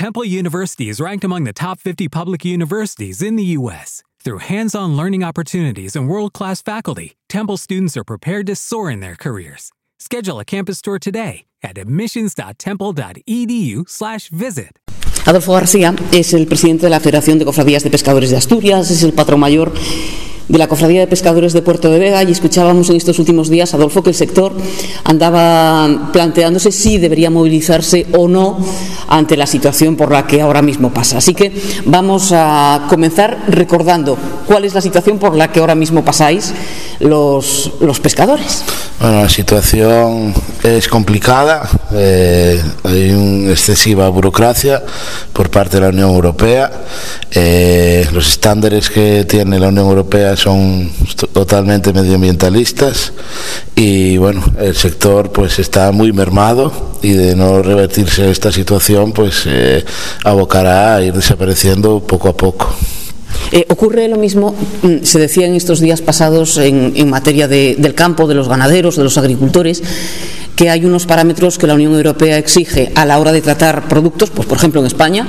Temple University is ranked among the top 50 public universities in the U.S. Through hands on learning opportunities and world class faculty, Temple students are prepared to soar in their careers. Schedule a campus tour today at admissions.temple.edu/slash visit. Adolfo García es el presidente de la Federación de Cofradías de Pescadores de Asturias, es el patrón mayor de la Cofradía de Pescadores de Puerto de Vega y escuchábamos en estos últimos días, Adolfo, que el sector andaba planteándose si debería movilizarse o no ante la situación por la que ahora mismo pasa. Así que vamos a comenzar recordando cuál es la situación por la que ahora mismo pasáis los, los pescadores. Bueno, la situación es complicada, eh, hay una excesiva burocracia por parte de la Unión Europea, eh, los estándares que tiene la Unión Europea son totalmente medioambientalistas y bueno, el sector pues está muy mermado y de no revertirse esta situación pues eh, abocará a ir desapareciendo poco a poco. Eh, ocurre lo mismo, mm, se decía en estos días pasados en, en materia de, del campo, de los ganaderos, de los agricultores, que hay unos parámetros que la Unión Europea exige a la hora de tratar productos, pues por ejemplo en España,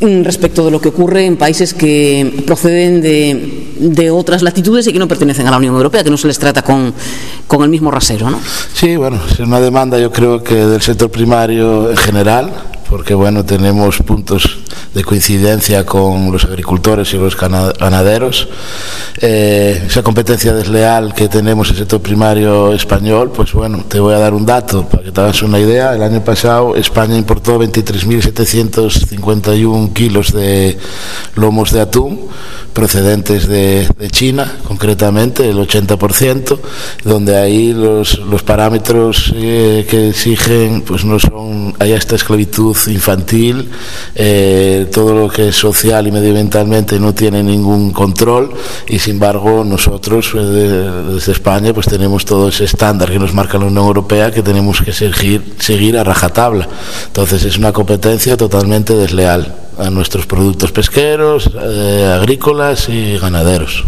respecto de lo que ocurre en países que proceden de, de, otras latitudes y que no pertenecen a la Unión Europea, que no se les trata con, con el mismo rasero, ¿no? Sí, bueno, es una demanda yo creo que del sector primario en general, porque bueno, tenemos puntos de coincidencia con los agricultores y los ganaderos. Eh, esa competencia desleal que tenemos en el sector primario español, pues bueno, te voy a dar un dato para que te hagas una idea. El año pasado España importó 23.751 kilos de lomos de atún procedentes de, China, concretamente el 80%, donde ahí los, los parámetros eh, que exigen pues no son, hay esta esclavitud infantil, eh, todo lo que es social y medioambientalmente no tiene ningún control y sin embargo nosotros eh, desde España pues tenemos todo ese estándar que nos marca la Unión Europea que tenemos que seguir, seguir a rajatabla. Entonces es una competencia totalmente desleal a nuestros productos pesqueros, eh, agrícolas y ganaderos.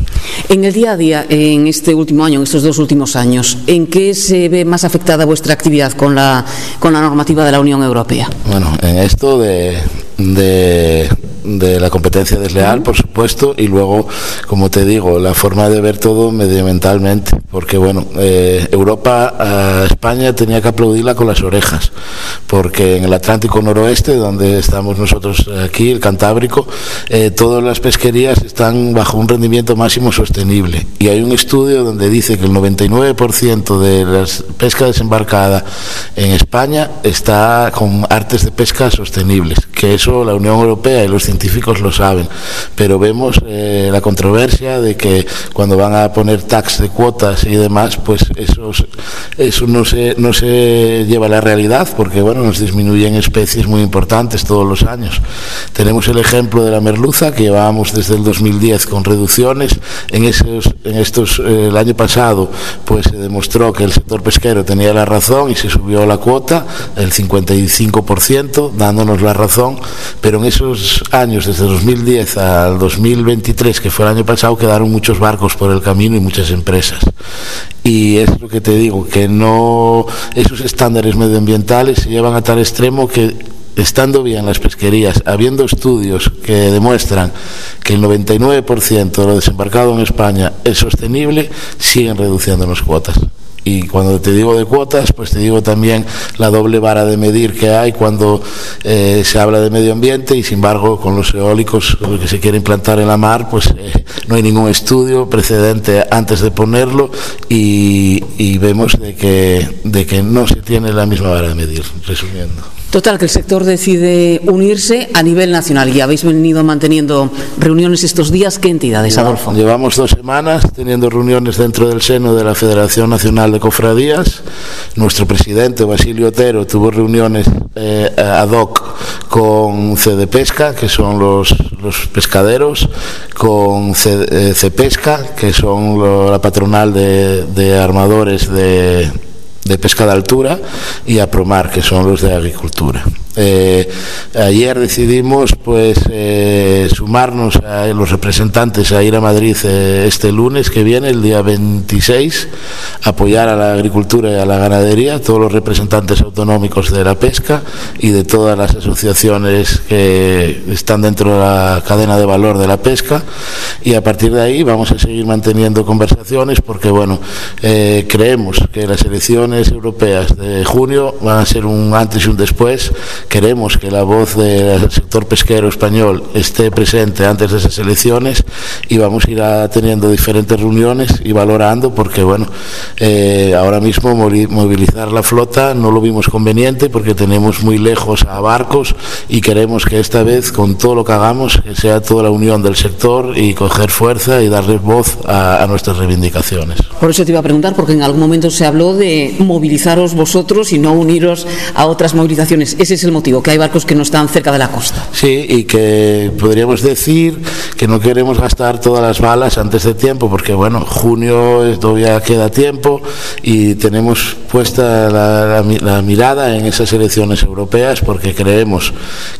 En el día a día, en este último año, en estos dos últimos años, ¿en qué se ve más afectada vuestra actividad con la, con la normativa de la Unión Europea? Bueno, en esto de, de, de la competencia desleal, por supuesto, y luego, como te digo, la forma de ver todo medioambientalmente, porque bueno, eh, Europa a España tenía que aplaudirla con las orejas, porque en el Atlántico noroeste, donde estamos nosotros aquí, el Cantábrico, eh, todas las pesquerías están bajo un rendimiento máximo sostenible, y hay un estudio donde dice que el 99% de la pesca desembarcada en España está con artes de pesca sostenibles, que eso la Unión Europea y los científicos lo saben, pero vemos eh, la controversia de que cuando van a poner tax de cuotas y demás, pues eso, eso no, se, no se lleva a la realidad, porque bueno, nos disminuyen especies muy importantes todos los años. Tenemos el ejemplo de la merluza, que llevábamos desde el 2010 con reducciones. En, esos, en estos, eh, el año pasado, pues se demostró que el sector pesquero tenía la razón y se subió la cuota, el 55%, dándonos la razón, pero en esos años, desde 2010 al 2023, que fue el año pasado, quedaron muchos barcos por el camino y muchas empresas. Y es lo que te digo, que no esos estándares medioambientales se llevan a tal extremo que estando bien las pesquerías, habiendo estudios que demuestran que el 99% de lo desembarcado en España es sostenible, siguen reduciendo las cuotas. Y cuando te digo de cuotas, pues te digo también la doble vara de medir que hay cuando eh, se habla de medio ambiente y sin embargo con los eólicos que se quiere implantar en la mar, pues eh, no hay ningún estudio precedente antes de ponerlo y, y vemos de que, de que no se tiene la misma vara de medir, resumiendo. Total, que el sector decide unirse a nivel nacional y habéis venido manteniendo reuniones estos días. ¿Qué entidades, Adolfo? Llevamos dos semanas teniendo reuniones dentro del seno de la Federación Nacional de Cofradías. Nuestro presidente, Basilio Otero, tuvo reuniones eh, ad hoc con CD Pesca, que son los, los pescaderos, con C, eh, Cepesca, que son lo, la patronal de, de armadores de de pesca de altura y a Promar, que son los de agricultura. Eh, ayer decidimos pues eh, sumarnos a los representantes a ir a Madrid eh, este lunes que viene, el día 26, apoyar a la agricultura y a la ganadería, todos los representantes autonómicos de la pesca y de todas las asociaciones que están dentro de la cadena de valor de la pesca. Y a partir de ahí vamos a seguir manteniendo conversaciones porque bueno, creemos que las elecciones europeas de junio van a ser un antes y un después. Queremos que la voz del sector pesquero español esté presente antes de esas elecciones y vamos a ir teniendo diferentes reuniones y valorando porque bueno eh, ahora mismo movilizar la flota no lo vimos conveniente porque tenemos muy lejos a barcos y queremos que esta vez con todo lo que hagamos que sea toda la unión del sector y coger fuerza y darle voz a, a nuestras reivindicaciones. Por eso te iba a preguntar porque en algún momento se habló de movilizaros vosotros y no uniros a otras movilizaciones. Ese es el motivo, que hay barcos que no están cerca de la costa. Sí, y que podríamos decir que no queremos gastar todas las balas antes de tiempo, porque bueno, junio todavía queda tiempo y tenemos puesta la, mirada en esas elecciones europeas porque creemos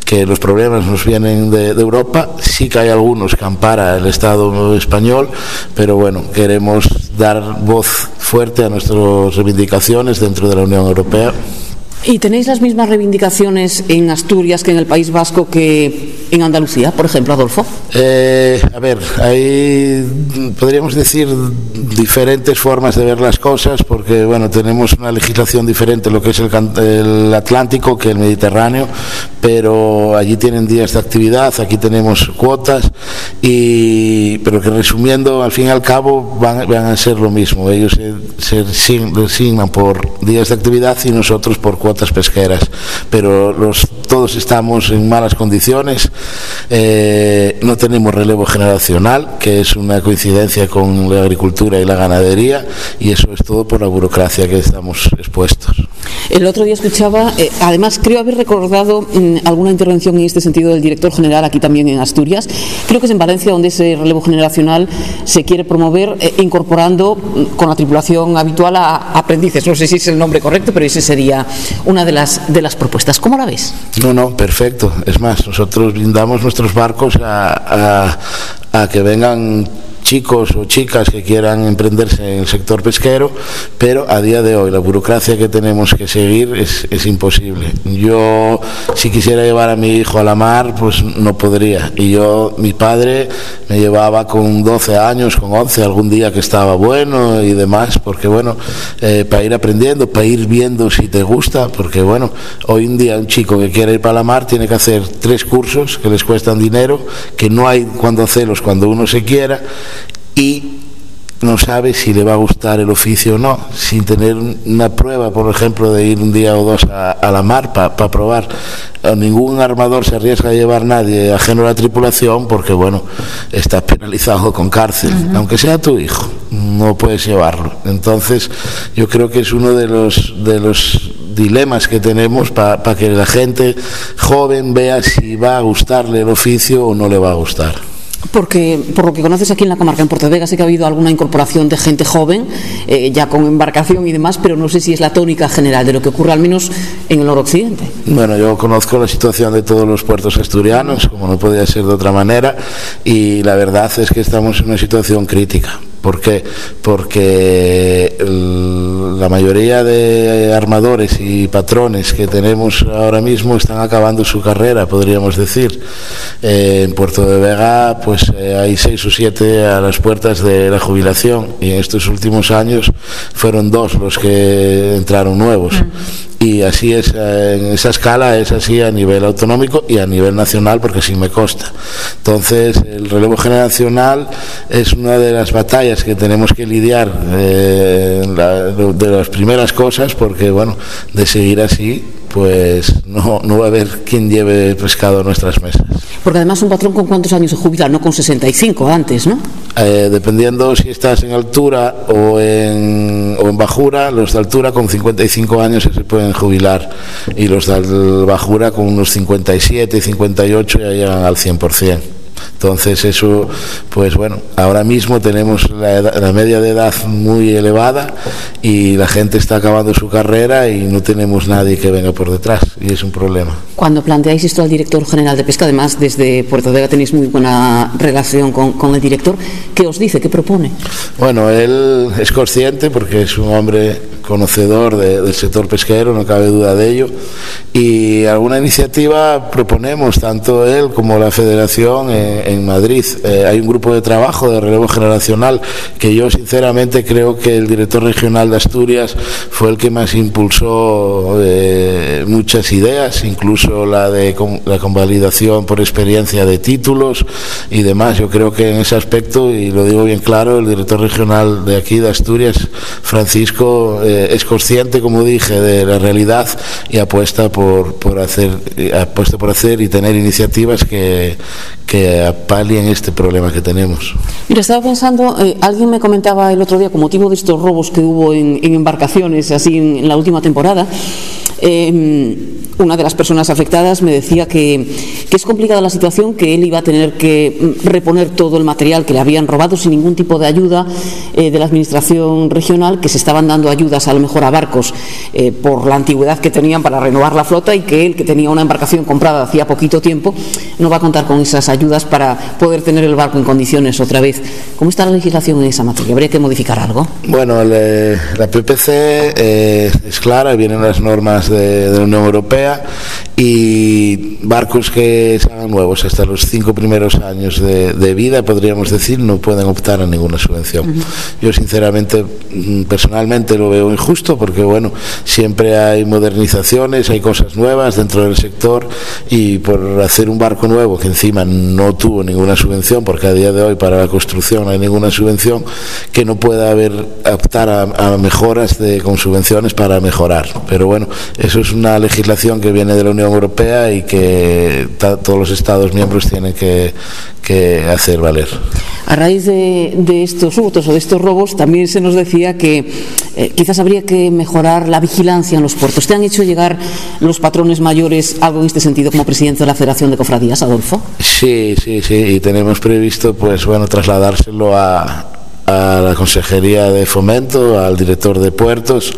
que los problemas nos vienen de, de Europa, sí que hay algunos que ampara el Estado español, pero bueno, queremos dar voz fuerte a nuestras reivindicaciones dentro de la Unión Europea. ¿Y tenéis las mismas reivindicaciones en Asturias que en el País Vasco que en Andalucía, por ejemplo, Adolfo? Eh, a ver, hay, podríamos decir, diferentes formas de ver las cosas, porque bueno, tenemos una legislación diferente, lo que es el, el Atlántico que el Mediterráneo, pero allí tienen días de actividad, aquí tenemos cuotas, y, pero que resumiendo, al fin y al cabo van, a ser lo mismo. Ellos se, se designan por días de actividad y nosotros por cuotas pesqueras, pero los, todos estamos en malas condiciones, eh, no tenemos relevo generacional, que es una coincidencia con la agricultura y la ganadería, y eso es todo por la burocracia que estamos expuestos. El otro día escuchaba, eh, además creo haber recordado mm, alguna intervención en este sentido del director general aquí también en Asturias. Creo que es en Valencia donde ese relevo generacional se quiere promover eh, incorporando mm, con la tripulación habitual a aprendices. No sé si es el nombre correcto, pero ese sería una de las, de las propuestas. ¿Cómo la ves? No, no, perfecto. Es más, nosotros brindamos nuestros barcos a, a, a que vengan chicos o chicas que quieran emprenderse en el sector pesquero, pero a día de hoy la burocracia que tenemos que seguir es, es, imposible. Yo, si quisiera llevar a mi hijo a la mar, pues no podría. Y yo, mi padre me llevaba con 12 años, con 11, algún día que estaba bueno y demás, porque bueno, eh, para ir aprendiendo, para ir viendo si te gusta, porque bueno, hoy en día un chico que quiere ir para la mar tiene que hacer tres cursos que les cuestan dinero, que no hay cuando hacerlos cuando uno se quiera y no sabe si le va a gustar el oficio o no, sin tener una prueba, por ejemplo, de ir un día o dos a, a la mar para pa probar. Ningún armador se arriesga a llevar nadie ajeno a la tripulación porque, bueno, está penalizado con cárcel, uh -huh. aunque sea tu hijo, no puedes llevarlo. Entonces, yo creo que es uno de los, de los dilemas que tenemos para pa que la gente joven vea si va a gustarle el oficio o no le va a gustar. Porque, por lo que conoces aquí en la comarca, en Vega, sé que ha habido alguna incorporación de gente joven, eh, ya con embarcación y demás, pero no sé si es la tónica general de lo que ocurre al menos en el noroccidente. Bueno, yo conozco la situación de todos los puertos asturianos, como no podía ser de otra manera, y la verdad es que estamos en una situación crítica. ¿Por qué? Porque la mayoría de armadores y patrones que tenemos ahora mismo están acabando su carrera, podríamos decir. Eh, en Puerto de Vega, pues eh, hay seis o siete a las puertas de la jubilación y en estos últimos años fueron dos los que entraron nuevos. Y así es en esa escala es así a nivel autonómico y a nivel nacional porque así me consta. Entonces el relevo generacional es una de las batallas que tenemos que lidiar eh, la, de las primeras cosas porque bueno de seguir así pues no, no va a haber quien lleve pescado a nuestras mesas. Porque además un patrón con cuántos años se jubila, no con 65 antes, ¿no? Eh, dependiendo si estás en altura o en, o en bajura, los de altura con 55 años se pueden jubilar y los de bajura con unos 57 y 58 ya llegan al 100%. Entonces eso, pues bueno, ahora mismo tenemos la, media de edad muy elevada y la gente está acabando su carrera y no tenemos nadie que venga por detrás y es un problema. Cuando planteáis esto al director general de pesca, además desde Puerto Vega tenéis muy buena relación con, con el director, ¿qué os dice? ¿Qué propone? Bueno, él es consciente porque es un hombre conocedor del sector pesquero, no cabe duda de ello, y alguna iniciativa proponemos, tanto él como la Federación en, Madrid. Eh, hay un grupo de trabajo de relevo generacional que yo sinceramente creo que el director regional de Asturias fue el que más impulsó eh, muchas ideas, incluso la de la convalidación por experiencia de títulos y demás. Yo creo que en ese aspecto, y lo digo bien claro, el director regional de aquí de Asturias, Francisco, eh, es consciente, como dije, de la realidad y apuesta por, por hacer apuesta por hacer y tener iniciativas que, que apalien este problema que tenemos. Mira, estaba pensando, eh, alguien me comentaba el otro día, con motivo de estos robos que hubo en, embarcaciones, así en, la última temporada, eh, una de las personas afectadas me decía que, es complicada la situación, que él iba a tener que mm, reponer todo el material que le habían robado sin ningún tipo de ayuda eh, de la Administración regional, que se estaban dando ayudas a lo mejor a barcos eh, por la antigüedad que tenían para renovar la flota y que él, que tenía una embarcación comprada hacía poquito tiempo, no va a contar con esas ayudas para poder tener el barco en condiciones otra vez. ¿Cómo está la legislación en esa materia? ¿Habría que modificar algo? Bueno, la PPC eh, es clara, vienen las normas de la Unión Europea é y barcos que sean nuevos hasta los cinco primeros años de, vida, podríamos decir, no pueden optar a ninguna subvención. Yo sinceramente, mm, personalmente lo veo injusto porque, bueno, siempre hay modernizaciones, hay cosas nuevas dentro del sector y por hacer un barco nuevo que encima no tuvo ninguna subvención, porque a día de hoy para la construcción no hay ninguna subvención, que no pueda haber optar a, mejoras de, con subvenciones para mejorar. Pero bueno, eso es una legislación que viene de la Unión Europea y que todos los Estados miembros tienen que, hacer valer. A raíz de, estos hurtos o de estos robos, también se nos decía que eh, quizás habría que mejorar la vigilancia en los puertos. ¿Te han hecho llegar los patrones mayores algo en este sentido como presidente de la Federación de Cofradías, Adolfo? Sí, sí, sí, y tenemos previsto pues bueno trasladárselo a, a la Consejería de Fomento, al director de puertos,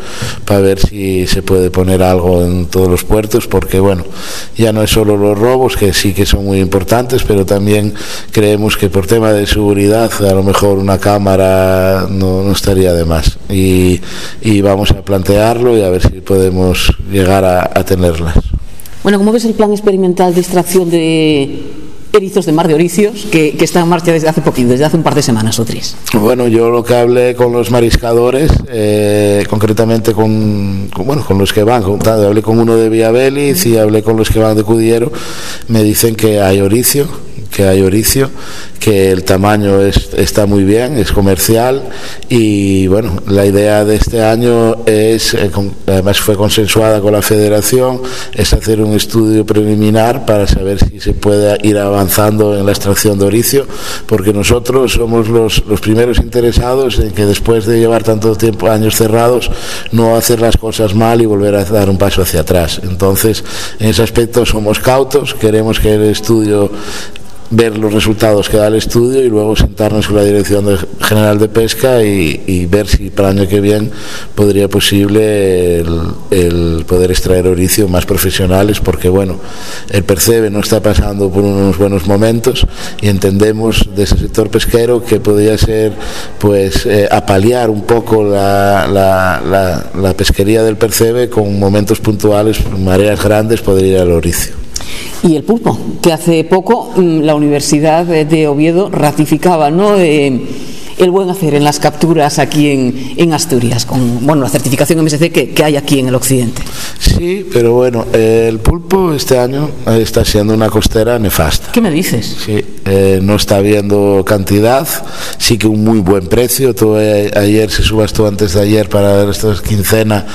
para ver si se puede poner algo en todos los puertos, porque bueno, ya no es solo los robos, que sí que son muy importantes, pero también creemos que por tema de seguridad a lo mejor una cámara no, estaría de más. Y, vamos a plantearlo y a ver si podemos llegar a, tenerlas. Bueno, ¿cómo ves el plan experimental de extracción de erizos de mar de Oricios que, que, está en marcha desde hace poquito, desde hace un par de semanas o tres. Bueno, yo lo que hablé con los mariscadores, eh, concretamente con, bueno, con los que van, hablé con uno de Villabelis y hablé con los que van de Cudiero, me dicen que hay oricio que hay oricio, que el tamaño está muy bien, es comercial y bueno, la idea de este año es, eh, además fue consensuada con la federación, es hacer un estudio preliminar para saber si se puede ir avanzando en la extracción de oricio, porque nosotros somos los, los primeros interesados en que después de llevar tanto tiempo, años cerrados, no hacer las cosas mal y volver a dar un paso hacia atrás. Entonces, en ese aspecto somos cautos, queremos que el estudio ver los resultados que da el estudio y luego sentarnos con la Dirección General de Pesca y, ver si para el año que viene podría posible el, poder extraer oricio más profesionales porque bueno, el Percebe no está pasando por unos buenos momentos y entendemos de ese sector pesquero que podría ser pues eh, apalear un poco la, la pesquería del Percebe con momentos puntuales, mareas grandes, podría ir al oricio y el pulpo, que hace poco mm, la Universidad de Oviedo ratificaba, ¿no? El buen hacer en las capturas aquí en, en Asturias, con bueno, la certificación MSC que, que, hay aquí en el occidente. Sí, pero bueno, el pulpo este año está siendo una costera nefasta. ¿Qué me dices? Sí, eh, no está habiendo cantidad, sí que un muy buen precio. Todo, eh, ayer se subastó antes de ayer para esta quincena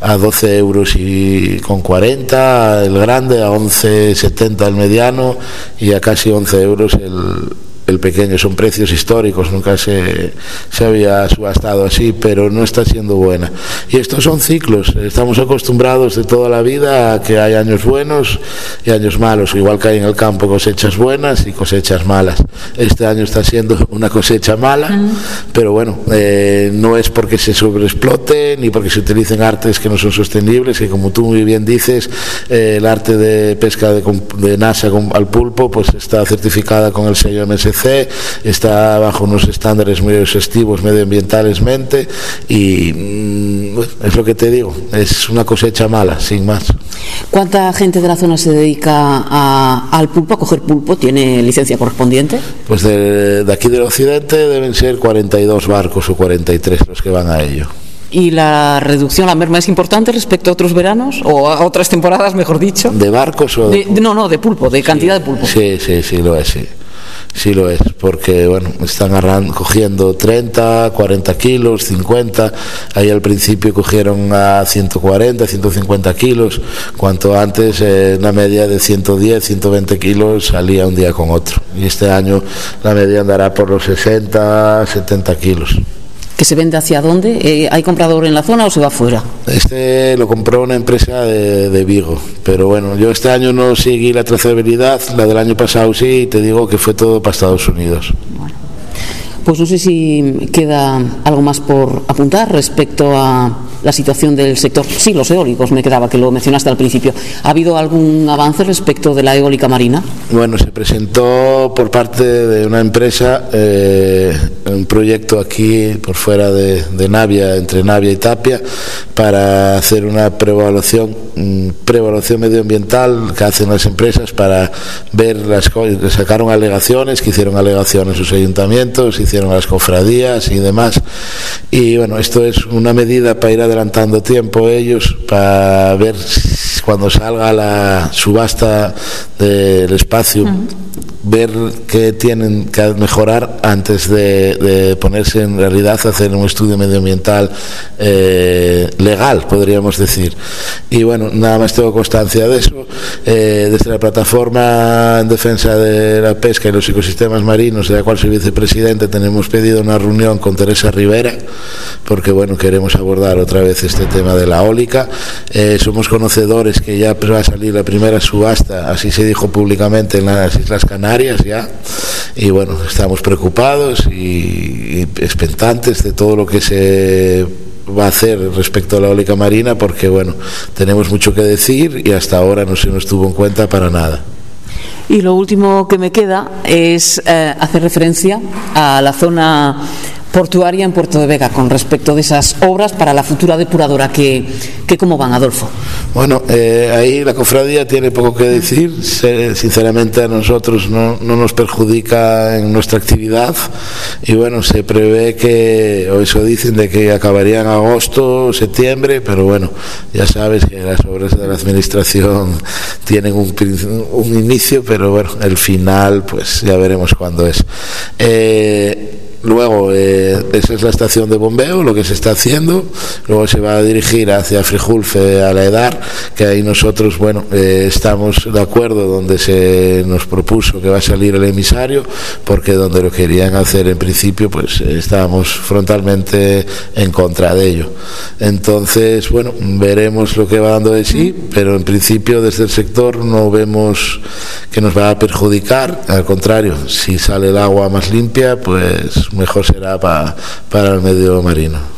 a 12 euros y con 40 el grande, a 11,70 el mediano y a casi 11 euros el el pequeño, son precios históricos, nunca se, se había subastado así, pero no está siendo buena. Y estos son ciclos, estamos acostumbrados de toda la vida a que hay años buenos y años malos, igual que hay en el campo cosechas buenas y cosechas malas. Este año está siendo una cosecha mala, pero bueno, eh, no es porque se sobreexplote ni porque se utilicen artes que no son sostenibles, que como tú muy bien dices, eh, el arte de pesca de, de NASA al pulpo pues está certificada con el sello MSC, está bajo unos estándares muy exhaustivos medioambientalmente y mm, es lo que te digo, es una cosecha mala, sin más. ¿Cuánta gente de la zona se dedica al pulpo, a coger pulpo? ¿Tiene licencia correspondiente? Pues de, de aquí del occidente deben ser 42 barcos o 43 los que van a ello. ¿Y la reducción, la merma es importante respecto a otros veranos o a otras temporadas, mejor dicho? ¿De barcos o de, No, no, de pulpo, de cantidad de pulpo. Sí, sí, sí, lo es, sí. Sí lo es, porque bueno, están cogiendo 30, 40 kilos, 50. Ahí al principio cogieron a 140, 150 kilos, cuanto antes eh, una media de 110, 120 kilos salía un día con otro. Y este año la media andará por los 60, 70 kilos que se vende hacia dónde? Eh, ¿Hay comprador en la zona o se va fuera? Este lo compró una empresa de, Vigo, pero bueno, yo este año no seguí la trazabilidad, la del año pasado sí, y te digo que fue todo para Estados Unidos. Pues no sé si queda algo más por apuntar respecto a la situación del sector. Sí, los eólicos, me quedaba, que lo mencionaste al principio. ¿Ha habido algún avance respecto de la eólica marina? Bueno, se presentó por parte de una empresa eh, un proyecto aquí por fuera de, Navia, entre Navia y Tapia, para hacer una preevaluación, mm, preevaluación medioambiental que hacen las empresas para ver las cosas. Sacaron alegaciones, que hicieron alegaciones sus ayuntamientos, hicieron las cofradías y demás. Y bueno, esto es una medida para ir a adelantando tiempo ellos para ver cuando salga la subasta del espacio, ver qué tienen que mejorar antes de, ponerse en realidad a hacer un estudio medioambiental eh, legal, podríamos decir. Y bueno, nada más tengo constancia de eso. Eh, desde la plataforma en defensa de la pesca y los ecosistemas marinos, de la cual soy vicepresidente, tenemos pedido una reunión con Teresa Rivera, porque bueno, queremos abordar otra vez este tema de la ólica. Eh, somos conocedores que ya va a salir la primera subasta, así se dijo públicamente en las Islas Canarias ya, y bueno, estamos preocupados y, expectantes de todo lo que se va a hacer respecto a la eólica marina porque bueno, tenemos mucho que decir y hasta ahora no se nos tuvo en cuenta para nada. Y lo último que me queda es eh, hacer referencia a la zona portuaria en Puerto de Vega con respecto de esas obras para la futura depuradora que, que cómo van Adolfo bueno eh, ahí la cofradía tiene poco que decir. Sinceramente a nosotros no, no, nos perjudica en nuestra actividad. Y bueno se prevé que o eso dicen de que acabaría en agosto septiembre pero bueno ya sabes que las obras de la administración tienen un, un inicio pero bueno el final pues ya veremos cuándo es. Eh, Luego, eh, esa es la estación de bombeo, lo que se está haciendo. Luego se va a dirigir hacia Frijulfe, a la EDAR, que ahí nosotros, bueno, eh, estamos de acuerdo donde se nos propuso que va a salir el emisario, porque donde lo querían hacer en principio, pues estábamos frontalmente en contra de ello. Entonces, bueno, veremos lo que va dando de sí, pero en principio desde el sector no vemos que nos va a perjudicar. Al contrario, si sale el agua más limpia, pues mejor será para, para el medio marino.